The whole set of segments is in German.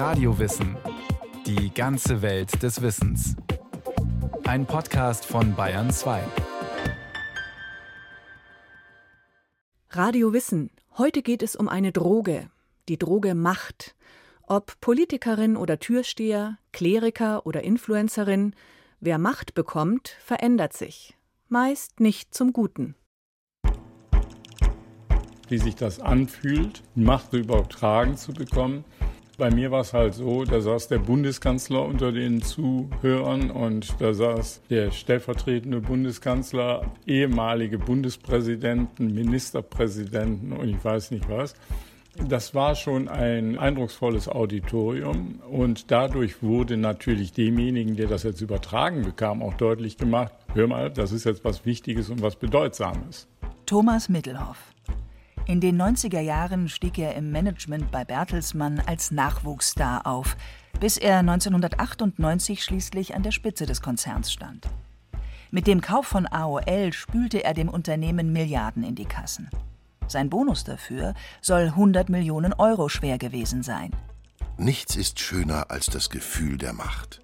Radiowissen. Die ganze Welt des Wissens. Ein Podcast von Bayern 2. Radio Wissen. Heute geht es um eine Droge. Die Droge Macht. Ob Politikerin oder Türsteher, Kleriker oder Influencerin, wer Macht bekommt, verändert sich. Meist nicht zum Guten wie sich das anfühlt, Macht übertragen zu bekommen. Bei mir war es halt so, da saß der Bundeskanzler unter den Zuhörern und da saß der stellvertretende Bundeskanzler, ehemalige Bundespräsidenten, Ministerpräsidenten und ich weiß nicht was. Das war schon ein eindrucksvolles Auditorium und dadurch wurde natürlich demjenigen, der das jetzt übertragen bekam, auch deutlich gemacht, hör mal, das ist jetzt was Wichtiges und was Bedeutsames. Thomas Mittelhoff in den 90er Jahren stieg er im Management bei Bertelsmann als Nachwuchsstar auf, bis er 1998 schließlich an der Spitze des Konzerns stand. Mit dem Kauf von AOL spülte er dem Unternehmen Milliarden in die Kassen. Sein Bonus dafür soll 100 Millionen Euro schwer gewesen sein. Nichts ist schöner als das Gefühl der Macht.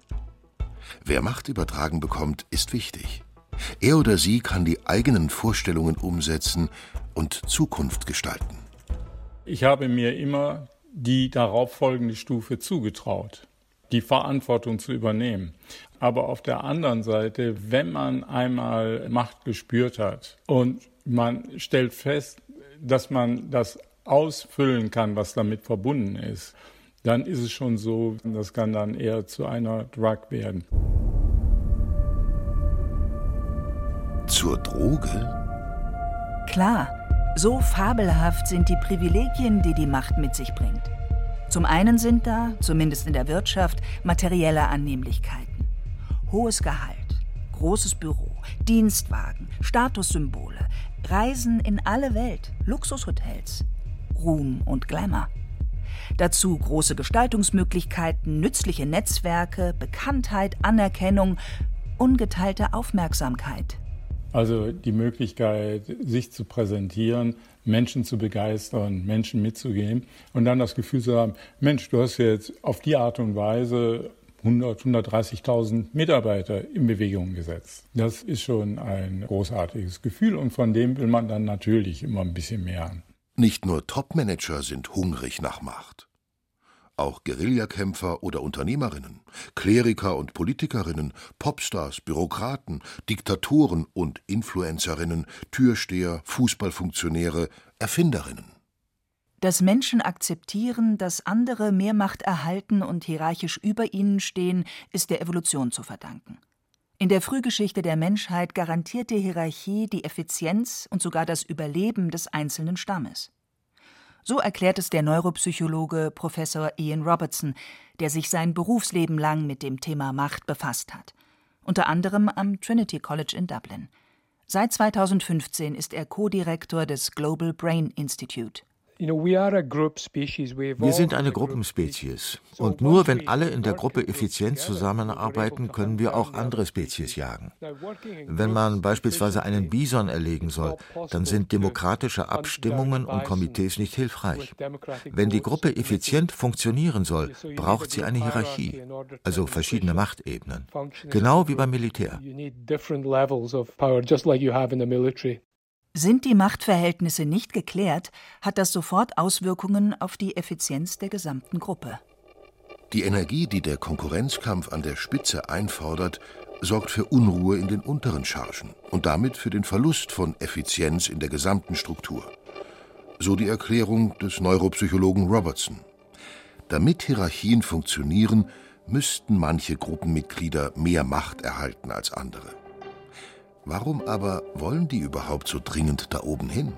Wer Macht übertragen bekommt, ist wichtig. Er oder sie kann die eigenen Vorstellungen umsetzen und Zukunft gestalten. Ich habe mir immer die darauffolgende Stufe zugetraut, die Verantwortung zu übernehmen. Aber auf der anderen Seite, wenn man einmal Macht gespürt hat und man stellt fest, dass man das ausfüllen kann, was damit verbunden ist, dann ist es schon so, das kann dann eher zu einer Drug werden. Zur Droge? Klar, so fabelhaft sind die Privilegien, die die Macht mit sich bringt. Zum einen sind da, zumindest in der Wirtschaft, materielle Annehmlichkeiten. Hohes Gehalt, großes Büro, Dienstwagen, Statussymbole, Reisen in alle Welt, Luxushotels, Ruhm und Glamour. Dazu große Gestaltungsmöglichkeiten, nützliche Netzwerke, Bekanntheit, Anerkennung, ungeteilte Aufmerksamkeit, also die Möglichkeit, sich zu präsentieren, Menschen zu begeistern, Menschen mitzugehen und dann das Gefühl zu haben, Mensch, du hast jetzt auf die Art und Weise 100, 130.000 Mitarbeiter in Bewegung gesetzt. Das ist schon ein großartiges Gefühl und von dem will man dann natürlich immer ein bisschen mehr. Nicht nur Topmanager sind hungrig nach Macht. Auch Guerillakämpfer oder Unternehmerinnen, Kleriker und Politikerinnen, Popstars, Bürokraten, Diktatoren und Influencerinnen, Türsteher, Fußballfunktionäre, Erfinderinnen. Dass Menschen akzeptieren, dass andere mehr Macht erhalten und hierarchisch über ihnen stehen, ist der Evolution zu verdanken. In der Frühgeschichte der Menschheit garantierte Hierarchie die Effizienz und sogar das Überleben des einzelnen Stammes. So erklärt es der Neuropsychologe Professor Ian Robertson, der sich sein Berufsleben lang mit dem Thema Macht befasst hat, unter anderem am Trinity College in Dublin. Seit 2015 ist er Co-Direktor des Global Brain Institute. Wir sind eine Gruppenspezies. Und nur wenn alle in der Gruppe effizient zusammenarbeiten, können wir auch andere Spezies jagen. Wenn man beispielsweise einen Bison erlegen soll, dann sind demokratische Abstimmungen und Komitees nicht hilfreich. Wenn die Gruppe effizient funktionieren soll, braucht sie eine Hierarchie, also verschiedene Machtebenen. Genau wie beim Militär. Sind die Machtverhältnisse nicht geklärt, hat das sofort Auswirkungen auf die Effizienz der gesamten Gruppe. Die Energie, die der Konkurrenzkampf an der Spitze einfordert, sorgt für Unruhe in den unteren Chargen und damit für den Verlust von Effizienz in der gesamten Struktur. So die Erklärung des Neuropsychologen Robertson. Damit Hierarchien funktionieren, müssten manche Gruppenmitglieder mehr Macht erhalten als andere. Warum aber wollen die überhaupt so dringend da oben hin?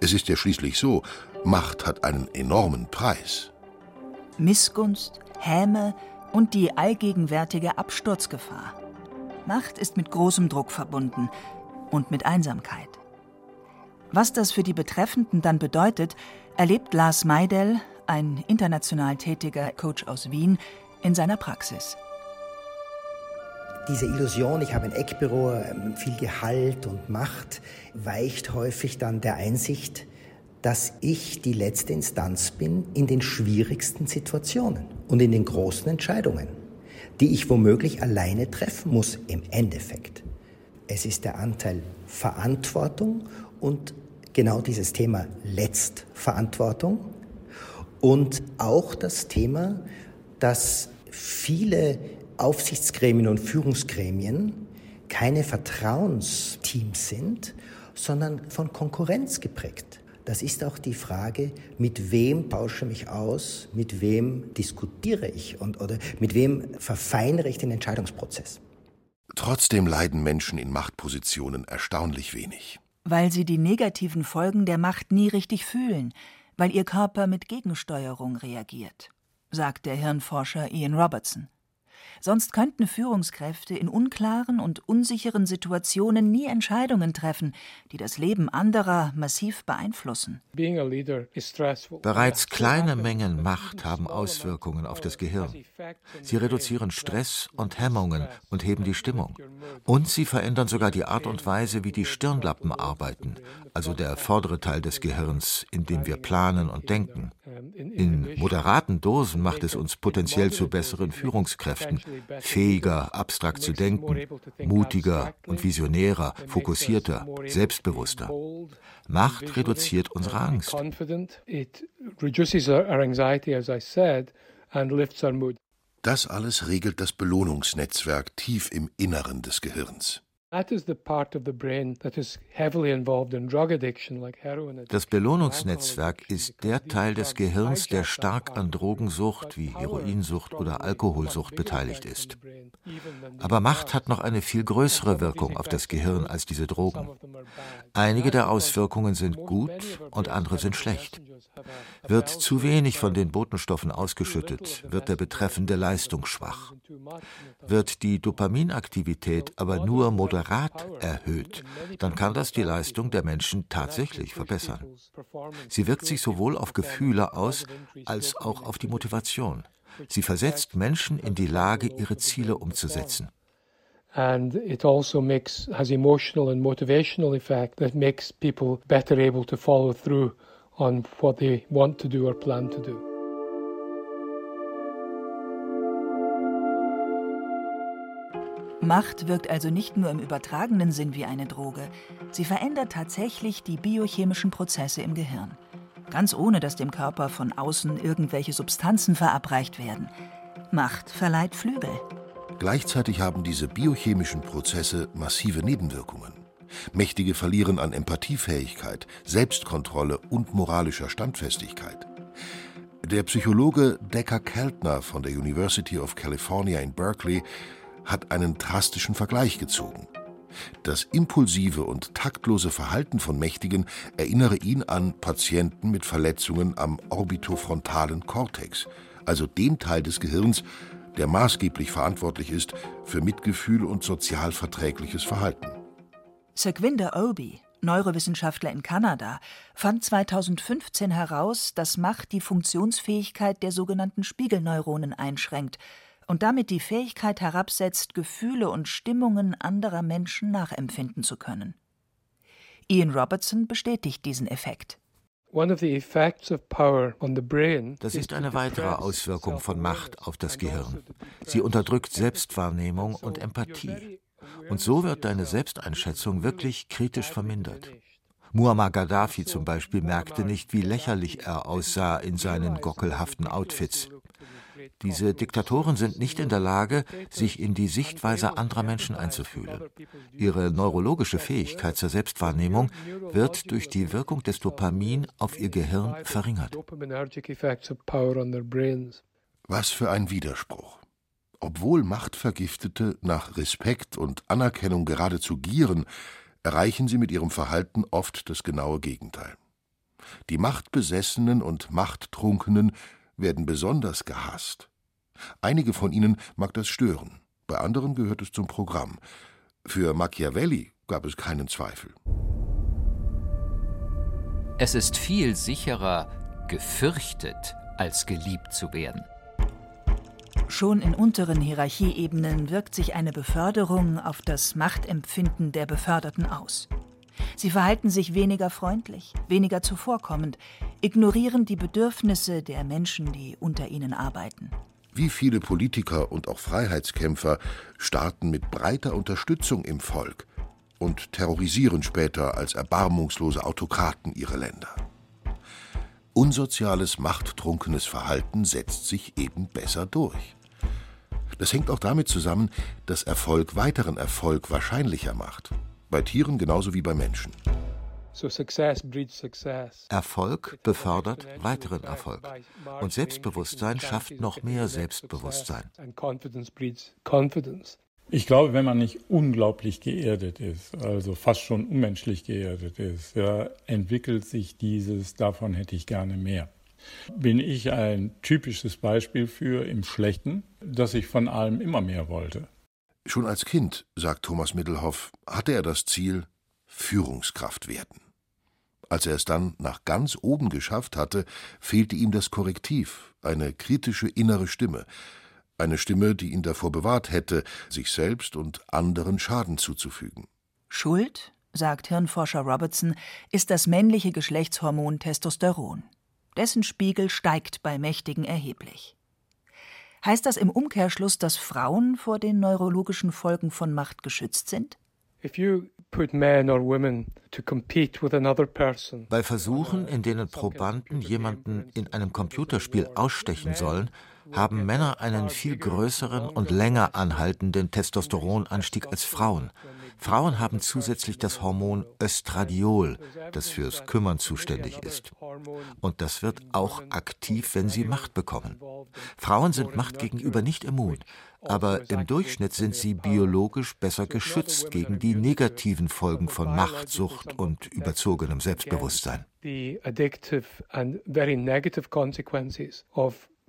Es ist ja schließlich so, Macht hat einen enormen Preis. Missgunst, Häme und die allgegenwärtige Absturzgefahr. Macht ist mit großem Druck verbunden und mit Einsamkeit. Was das für die Betreffenden dann bedeutet, erlebt Lars Meidel, ein international tätiger Coach aus Wien, in seiner Praxis diese Illusion, ich habe ein Eckbüro, ähm, viel Gehalt und Macht, weicht häufig dann der Einsicht, dass ich die letzte Instanz bin in den schwierigsten Situationen und in den großen Entscheidungen, die ich womöglich alleine treffen muss im Endeffekt. Es ist der Anteil Verantwortung und genau dieses Thema Letztverantwortung und auch das Thema, dass viele Aufsichtsgremien und Führungsgremien keine Vertrauensteams sind, sondern von Konkurrenz geprägt. Das ist auch die Frage, mit wem tausche ich mich aus, mit wem diskutiere ich und, oder mit wem verfeinere ich den Entscheidungsprozess. Trotzdem leiden Menschen in Machtpositionen erstaunlich wenig. Weil sie die negativen Folgen der Macht nie richtig fühlen, weil ihr Körper mit Gegensteuerung reagiert, sagt der Hirnforscher Ian Robertson. Sonst könnten Führungskräfte in unklaren und unsicheren Situationen nie Entscheidungen treffen, die das Leben anderer massiv beeinflussen. Bereits kleine Mengen Macht haben Auswirkungen auf das Gehirn. Sie reduzieren Stress und Hemmungen und heben die Stimmung. Und sie verändern sogar die Art und Weise, wie die Stirnlappen arbeiten, also der vordere Teil des Gehirns, in dem wir planen und denken. In moderaten Dosen macht es uns potenziell zu besseren Führungskräften, fähiger, abstrakt zu denken, mutiger und visionärer, fokussierter, selbstbewusster. Macht reduziert unsere Angst. Das alles regelt das Belohnungsnetzwerk tief im Inneren des Gehirns. Das Belohnungsnetzwerk ist der Teil des Gehirns, der stark an Drogensucht wie Heroinsucht oder Alkoholsucht beteiligt ist. Aber Macht hat noch eine viel größere Wirkung auf das Gehirn als diese Drogen. Einige der Auswirkungen sind gut und andere sind schlecht. Wird zu wenig von den Botenstoffen ausgeschüttet, wird der Betreffende leistungsschwach. Wird die Dopaminaktivität aber nur moderat erhöht, dann kann das die Leistung der Menschen tatsächlich verbessern. Sie wirkt sich sowohl auf Gefühle aus als auch auf die Motivation. Sie versetzt Menschen in die Lage, ihre Ziele umzusetzen. and it also makes has emotional and motivational effect that makes people better able to follow through on what they want to do or plan to do. Macht wirkt also nicht nur im übertragenen Sinn wie eine Droge, sie verändert tatsächlich die biochemischen Prozesse im Gehirn. Ganz ohne, dass dem Körper von außen irgendwelche Substanzen verabreicht werden. Macht verleiht Flügel. Gleichzeitig haben diese biochemischen Prozesse massive Nebenwirkungen. Mächtige verlieren an Empathiefähigkeit, Selbstkontrolle und moralischer Standfestigkeit. Der Psychologe Decker Keltner von der University of California in Berkeley hat einen drastischen Vergleich gezogen. Das impulsive und taktlose Verhalten von Mächtigen erinnere ihn an Patienten mit Verletzungen am orbitofrontalen Kortex, also dem Teil des Gehirns, der maßgeblich verantwortlich ist für Mitgefühl und sozial verträgliches Verhalten. Sequinder Obi, Neurowissenschaftler in Kanada, fand 2015 heraus, dass Macht die Funktionsfähigkeit der sogenannten Spiegelneuronen einschränkt und damit die Fähigkeit herabsetzt, Gefühle und Stimmungen anderer Menschen nachempfinden zu können. Ian Robertson bestätigt diesen Effekt. Das ist eine weitere Auswirkung von Macht auf das Gehirn. Sie unterdrückt Selbstwahrnehmung und Empathie. Und so wird deine Selbsteinschätzung wirklich kritisch vermindert. Muammar Gaddafi zum Beispiel merkte nicht, wie lächerlich er aussah in seinen gockelhaften Outfits. Diese Diktatoren sind nicht in der Lage, sich in die Sichtweise anderer Menschen einzufühlen. Ihre neurologische Fähigkeit zur Selbstwahrnehmung wird durch die Wirkung des Dopamin auf ihr Gehirn verringert. Was für ein Widerspruch. Obwohl Machtvergiftete nach Respekt und Anerkennung geradezu gieren, erreichen sie mit ihrem Verhalten oft das genaue Gegenteil. Die Machtbesessenen und Machttrunkenen werden besonders gehasst. Einige von ihnen mag das stören, bei anderen gehört es zum Programm. Für Machiavelli gab es keinen Zweifel. Es ist viel sicherer, gefürchtet, als geliebt zu werden. Schon in unteren Hierarchieebenen wirkt sich eine Beförderung auf das Machtempfinden der Beförderten aus. Sie verhalten sich weniger freundlich, weniger zuvorkommend, ignorieren die Bedürfnisse der Menschen, die unter ihnen arbeiten. Wie viele Politiker und auch Freiheitskämpfer starten mit breiter Unterstützung im Volk und terrorisieren später als erbarmungslose Autokraten ihre Länder. Unsoziales, machttrunkenes Verhalten setzt sich eben besser durch. Das hängt auch damit zusammen, dass Erfolg weiteren Erfolg wahrscheinlicher macht. Bei Tieren genauso wie bei Menschen. Erfolg befördert weiteren Erfolg. Und Selbstbewusstsein schafft noch mehr Selbstbewusstsein. Ich glaube, wenn man nicht unglaublich geerdet ist, also fast schon unmenschlich geerdet ist, ja, entwickelt sich dieses, davon hätte ich gerne mehr. Bin ich ein typisches Beispiel für im Schlechten, dass ich von allem immer mehr wollte. Schon als Kind, sagt Thomas Middelhoff, hatte er das Ziel, Führungskraft werden. Als er es dann nach ganz oben geschafft hatte, fehlte ihm das Korrektiv, eine kritische innere Stimme, eine Stimme, die ihn davor bewahrt hätte, sich selbst und anderen Schaden zuzufügen. Schuld, sagt Hirnforscher Robertson, ist das männliche Geschlechtshormon Testosteron. Dessen Spiegel steigt bei Mächtigen erheblich. Heißt das im Umkehrschluss, dass Frauen vor den neurologischen Folgen von Macht geschützt sind? Bei Versuchen, in denen Probanden jemanden in einem Computerspiel ausstechen sollen, haben Männer einen viel größeren und länger anhaltenden Testosteronanstieg als Frauen. Frauen haben zusätzlich das Hormon Östradiol, das fürs Kümmern zuständig ist. Und das wird auch aktiv, wenn sie Macht bekommen. Frauen sind Macht gegenüber nicht immun, aber im Durchschnitt sind sie biologisch besser geschützt gegen die negativen Folgen von Machtsucht und überzogenem Selbstbewusstsein.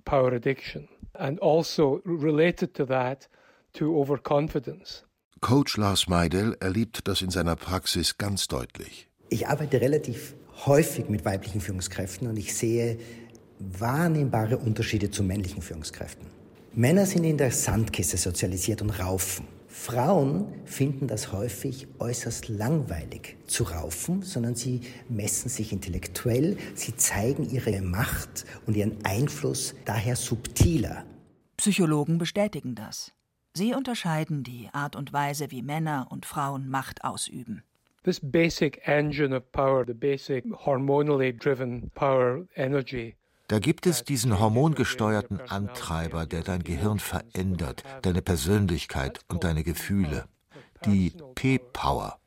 Power addiction, and also related to that, to overconfidence. Coach Lars Meidel erlebt das in seiner Praxis ganz deutlich. Ich arbeite relativ häufig mit weiblichen Führungskräften und ich sehe wahrnehmbare Unterschiede zu männlichen Führungskräften. Männer sind in der Sandkiste sozialisiert und raufen. Frauen finden das häufig äußerst langweilig zu raufen, sondern sie messen sich intellektuell, sie zeigen ihre Macht und ihren Einfluss daher subtiler. Psychologen bestätigen das. Sie unterscheiden die Art und Weise, wie Männer und Frauen Macht ausüben. This basic engine of power, the basic hormonally driven power energy da gibt es diesen hormongesteuerten Antreiber, der dein Gehirn verändert, deine Persönlichkeit und deine Gefühle. Die P-Power,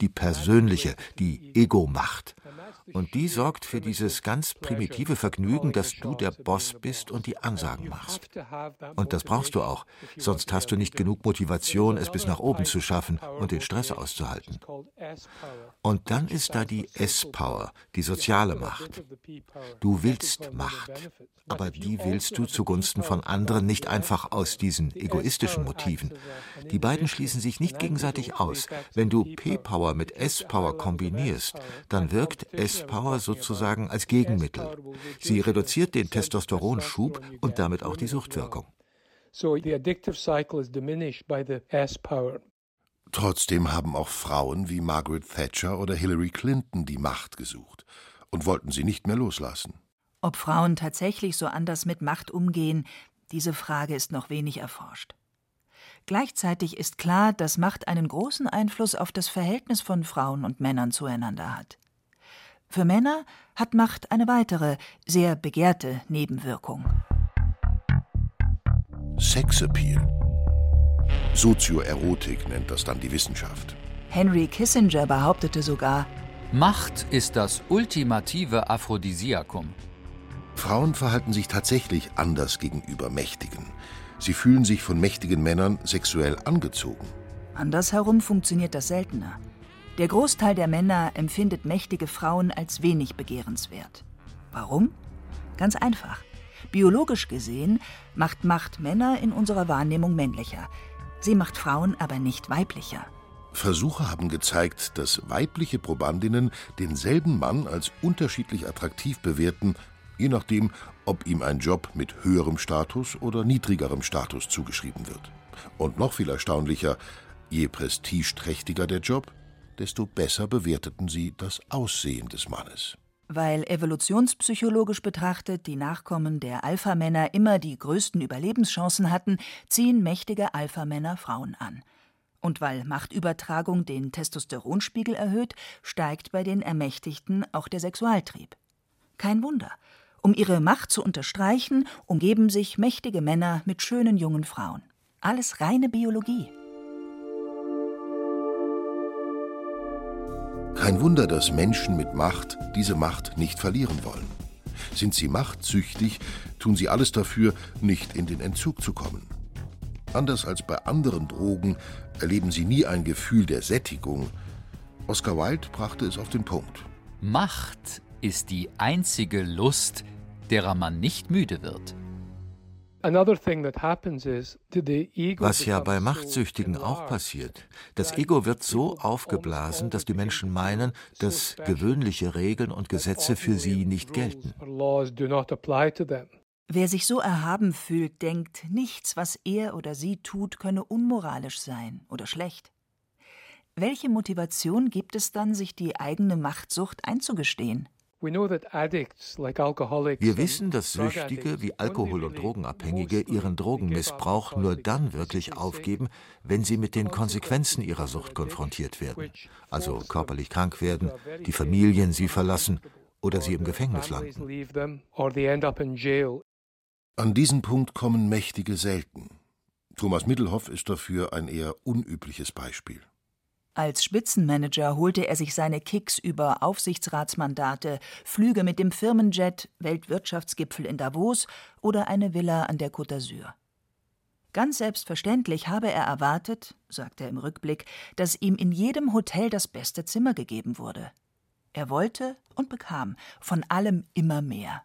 die persönliche, die Ego-Macht. Und die sorgt für dieses ganz primitive Vergnügen, dass du der Boss bist und die Ansagen machst. Und das brauchst du auch, sonst hast du nicht genug Motivation, es bis nach oben zu schaffen und den Stress auszuhalten. Und dann ist da die S-Power, die soziale Macht. Du willst Macht, aber die willst du zugunsten von anderen nicht einfach aus diesen egoistischen Motiven. Die beiden schließen sich nicht gegenseitig aus. Wenn du P-Power mit S-Power kombinierst, dann wirkt S-Power sozusagen als Gegenmittel. Sie reduziert den Testosteronschub und damit auch die Suchtwirkung. Trotzdem haben auch Frauen wie Margaret Thatcher oder Hillary Clinton die Macht gesucht und wollten sie nicht mehr loslassen. Ob Frauen tatsächlich so anders mit Macht umgehen, diese Frage ist noch wenig erforscht. Gleichzeitig ist klar, dass Macht einen großen Einfluss auf das Verhältnis von Frauen und Männern zueinander hat. Für Männer hat Macht eine weitere, sehr begehrte Nebenwirkung. Sexappeal. Sozioerotik nennt das dann die Wissenschaft. Henry Kissinger behauptete sogar, Macht ist das ultimative Aphrodisiakum. Frauen verhalten sich tatsächlich anders gegenüber Mächtigen. Sie fühlen sich von mächtigen Männern sexuell angezogen. Andersherum funktioniert das seltener. Der Großteil der Männer empfindet mächtige Frauen als wenig begehrenswert. Warum? Ganz einfach. Biologisch gesehen macht Macht Männer in unserer Wahrnehmung männlicher. Sie macht Frauen aber nicht weiblicher. Versuche haben gezeigt, dass weibliche Probandinnen denselben Mann als unterschiedlich attraktiv bewerten je nachdem, ob ihm ein Job mit höherem Status oder niedrigerem Status zugeschrieben wird. Und noch viel erstaunlicher, je prestigeträchtiger der Job, desto besser bewerteten sie das Aussehen des Mannes. Weil evolutionspsychologisch betrachtet die Nachkommen der Alphamänner immer die größten Überlebenschancen hatten, ziehen mächtige Alphamänner Frauen an. Und weil Machtübertragung den Testosteronspiegel erhöht, steigt bei den Ermächtigten auch der Sexualtrieb. Kein Wunder. Um ihre Macht zu unterstreichen, umgeben sich mächtige Männer mit schönen jungen Frauen. Alles reine Biologie. Kein Wunder, dass Menschen mit Macht diese Macht nicht verlieren wollen. Sind sie machtsüchtig, tun sie alles dafür, nicht in den Entzug zu kommen. Anders als bei anderen Drogen erleben sie nie ein Gefühl der Sättigung. Oscar Wilde brachte es auf den Punkt. Macht ist die einzige Lust, derer man nicht müde wird. Was ja bei Machtsüchtigen auch passiert. Das Ego wird so aufgeblasen, dass die Menschen meinen, dass gewöhnliche Regeln und Gesetze für sie nicht gelten. Wer sich so erhaben fühlt, denkt, nichts, was er oder sie tut, könne unmoralisch sein oder schlecht. Welche Motivation gibt es dann, sich die eigene Machtsucht einzugestehen? Wir wissen, dass Süchtige wie Alkohol- und Drogenabhängige ihren Drogenmissbrauch nur dann wirklich aufgeben, wenn sie mit den Konsequenzen ihrer Sucht konfrontiert werden, also körperlich krank werden, die Familien sie verlassen oder sie im Gefängnis landen. An diesen Punkt kommen Mächtige selten. Thomas Middelhoff ist dafür ein eher unübliches Beispiel. Als Spitzenmanager holte er sich seine Kicks über Aufsichtsratsmandate, Flüge mit dem Firmenjet, Weltwirtschaftsgipfel in Davos oder eine Villa an der Côte d'Azur. Ganz selbstverständlich habe er erwartet, sagt er im Rückblick, dass ihm in jedem Hotel das beste Zimmer gegeben wurde. Er wollte und bekam von allem immer mehr.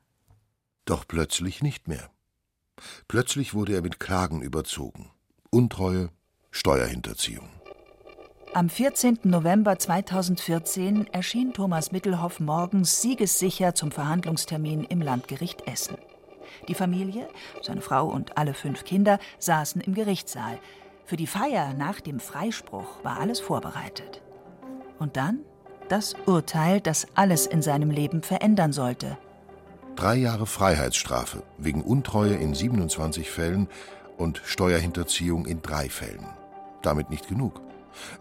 Doch plötzlich nicht mehr. Plötzlich wurde er mit Klagen überzogen. Untreue, Steuerhinterziehung. Am 14. November 2014 erschien Thomas Mittelhoff morgens siegessicher zum Verhandlungstermin im Landgericht Essen. Die Familie, seine Frau und alle fünf Kinder saßen im Gerichtssaal. Für die Feier nach dem Freispruch war alles vorbereitet. Und dann das Urteil, das alles in seinem Leben verändern sollte. Drei Jahre Freiheitsstrafe wegen Untreue in 27 Fällen und Steuerhinterziehung in drei Fällen. Damit nicht genug.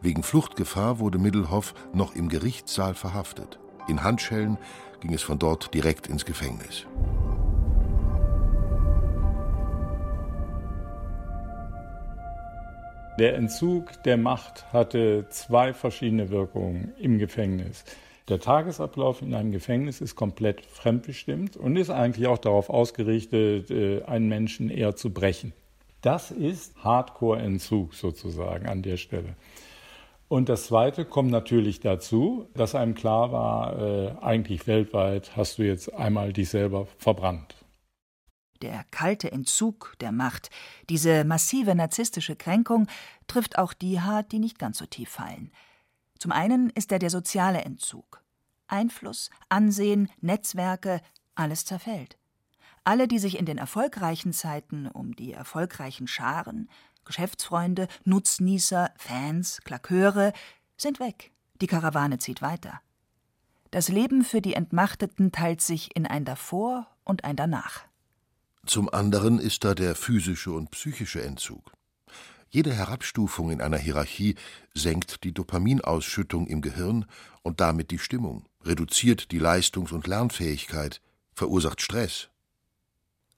Wegen Fluchtgefahr wurde Middelhoff noch im Gerichtssaal verhaftet. In Handschellen ging es von dort direkt ins Gefängnis. Der Entzug der Macht hatte zwei verschiedene Wirkungen im Gefängnis. Der Tagesablauf in einem Gefängnis ist komplett fremdbestimmt und ist eigentlich auch darauf ausgerichtet, äh, einen Menschen eher zu brechen. Das ist Hardcore-Entzug sozusagen an der Stelle. Und das Zweite kommt natürlich dazu, dass einem klar war, äh, eigentlich weltweit hast du jetzt einmal dich selber verbrannt. Der kalte Entzug der Macht, diese massive narzisstische Kränkung, trifft auch die hart, die nicht ganz so tief fallen. Zum einen ist er der soziale Entzug. Einfluss, Ansehen, Netzwerke, alles zerfällt. Alle, die sich in den erfolgreichen Zeiten um die erfolgreichen Scharen, Geschäftsfreunde, Nutznießer, Fans, Klaköre, sind weg. Die Karawane zieht weiter. Das Leben für die Entmachteten teilt sich in ein Davor und ein Danach. Zum anderen ist da der physische und psychische Entzug. Jede Herabstufung in einer Hierarchie senkt die Dopaminausschüttung im Gehirn und damit die Stimmung, reduziert die Leistungs- und Lernfähigkeit, verursacht Stress,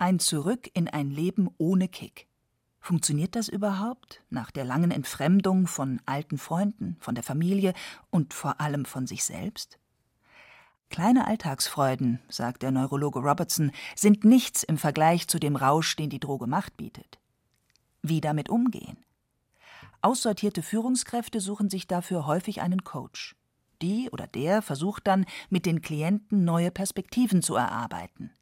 ein Zurück in ein Leben ohne Kick. Funktioniert das überhaupt nach der langen Entfremdung von alten Freunden, von der Familie und vor allem von sich selbst? Kleine Alltagsfreuden, sagt der Neurologe Robertson, sind nichts im Vergleich zu dem Rausch, den die Droge Macht bietet. Wie damit umgehen? Aussortierte Führungskräfte suchen sich dafür häufig einen Coach. Die oder der versucht dann, mit den Klienten neue Perspektiven zu erarbeiten.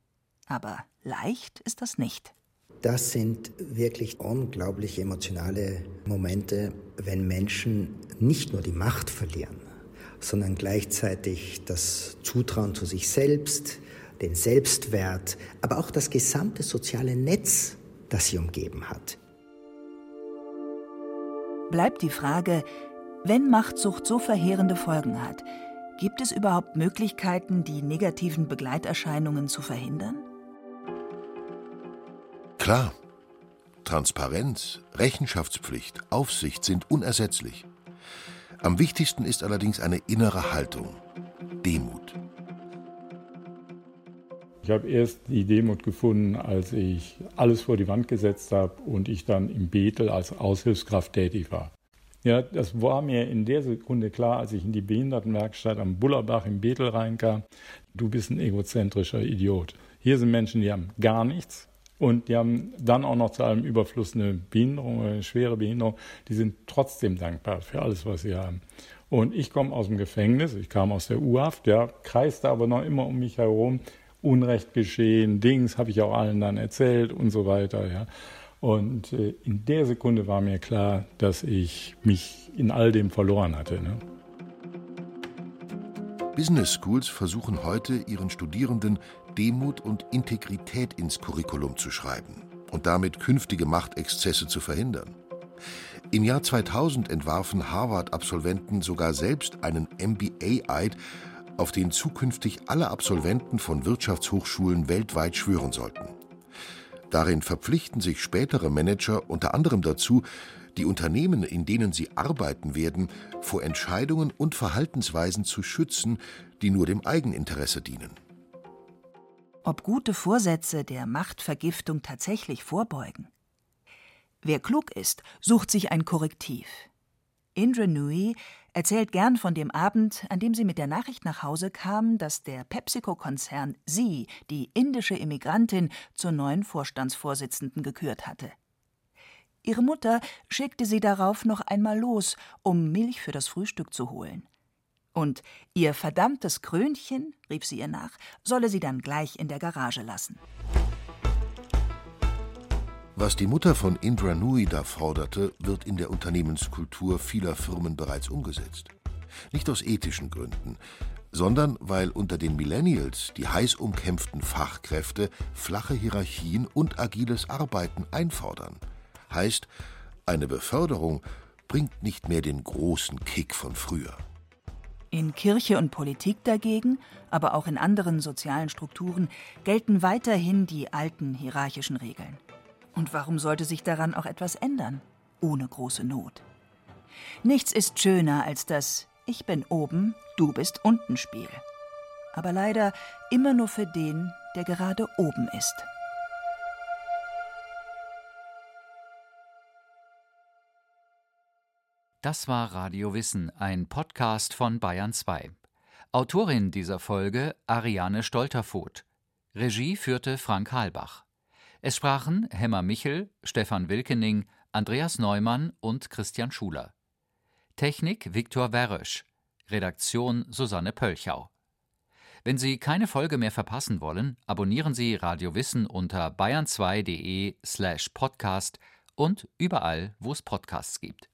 Aber leicht ist das nicht. Das sind wirklich unglaublich emotionale Momente, wenn Menschen nicht nur die Macht verlieren, sondern gleichzeitig das Zutrauen zu sich selbst, den Selbstwert, aber auch das gesamte soziale Netz, das sie umgeben hat. Bleibt die Frage, Wenn Machtsucht so verheerende Folgen hat, gibt es überhaupt Möglichkeiten, die negativen Begleiterscheinungen zu verhindern? Klar. Transparenz, Rechenschaftspflicht, Aufsicht sind unersetzlich. Am wichtigsten ist allerdings eine innere Haltung, Demut. Ich habe erst die Demut gefunden, als ich alles vor die Wand gesetzt habe und ich dann im Bethel als Aushilfskraft tätig war. Ja, das war mir in der Sekunde klar, als ich in die Behindertenwerkstatt am Bullerbach im Bethel reinkam. Du bist ein egozentrischer Idiot. Hier sind Menschen, die haben gar nichts und die haben dann auch noch zu allem Überfluss eine Behinderung, eine schwere Behinderung. Die sind trotzdem dankbar für alles, was sie haben. Und ich komme aus dem Gefängnis, ich kam aus der U-Haft, ja, kreiste aber noch immer um mich herum. Unrecht geschehen, Dings habe ich auch allen dann erzählt und so weiter, ja. Und äh, in der Sekunde war mir klar, dass ich mich in all dem verloren hatte. Ne? Business Schools versuchen heute, ihren Studierenden Demut und Integrität ins Curriculum zu schreiben und damit künftige Machtexzesse zu verhindern. Im Jahr 2000 entwarfen Harvard-Absolventen sogar selbst einen MBA-Eid, auf den zukünftig alle Absolventen von Wirtschaftshochschulen weltweit schwören sollten. Darin verpflichten sich spätere Manager unter anderem dazu, die Unternehmen, in denen sie arbeiten werden, vor Entscheidungen und Verhaltensweisen zu schützen, die nur dem Eigeninteresse dienen. Ob gute Vorsätze der Machtvergiftung tatsächlich vorbeugen? Wer klug ist, sucht sich ein Korrektiv. Indra Nui erzählt gern von dem Abend, an dem sie mit der Nachricht nach Hause kam, dass der PepsiCo-Konzern sie, die indische Immigrantin, zur neuen Vorstandsvorsitzenden gekürt hatte. Ihre Mutter schickte sie darauf noch einmal los, um Milch für das Frühstück zu holen. Und ihr verdammtes Krönchen, rief sie ihr nach, solle sie dann gleich in der Garage lassen. Was die Mutter von Indra Nui da forderte, wird in der Unternehmenskultur vieler Firmen bereits umgesetzt. Nicht aus ethischen Gründen, sondern weil unter den Millennials die heiß umkämpften Fachkräfte flache Hierarchien und agiles Arbeiten einfordern. Heißt, eine Beförderung bringt nicht mehr den großen Kick von früher. In Kirche und Politik dagegen, aber auch in anderen sozialen Strukturen, gelten weiterhin die alten hierarchischen Regeln. Und warum sollte sich daran auch etwas ändern? Ohne große Not. Nichts ist schöner als das Ich bin oben, du bist unten Spiel. Aber leider immer nur für den, der gerade oben ist. Das war Radio Wissen, ein Podcast von Bayern 2. Autorin dieser Folge Ariane Stolterfoth. Regie führte Frank Halbach. Es sprachen Hemmer Michel, Stefan Wilkening, Andreas Neumann und Christian Schuler. Technik Viktor Werösch. Redaktion Susanne Pölchau. Wenn Sie keine Folge mehr verpassen wollen, abonnieren Sie Radio Wissen unter bayern2.de slash podcast und überall, wo es Podcasts gibt.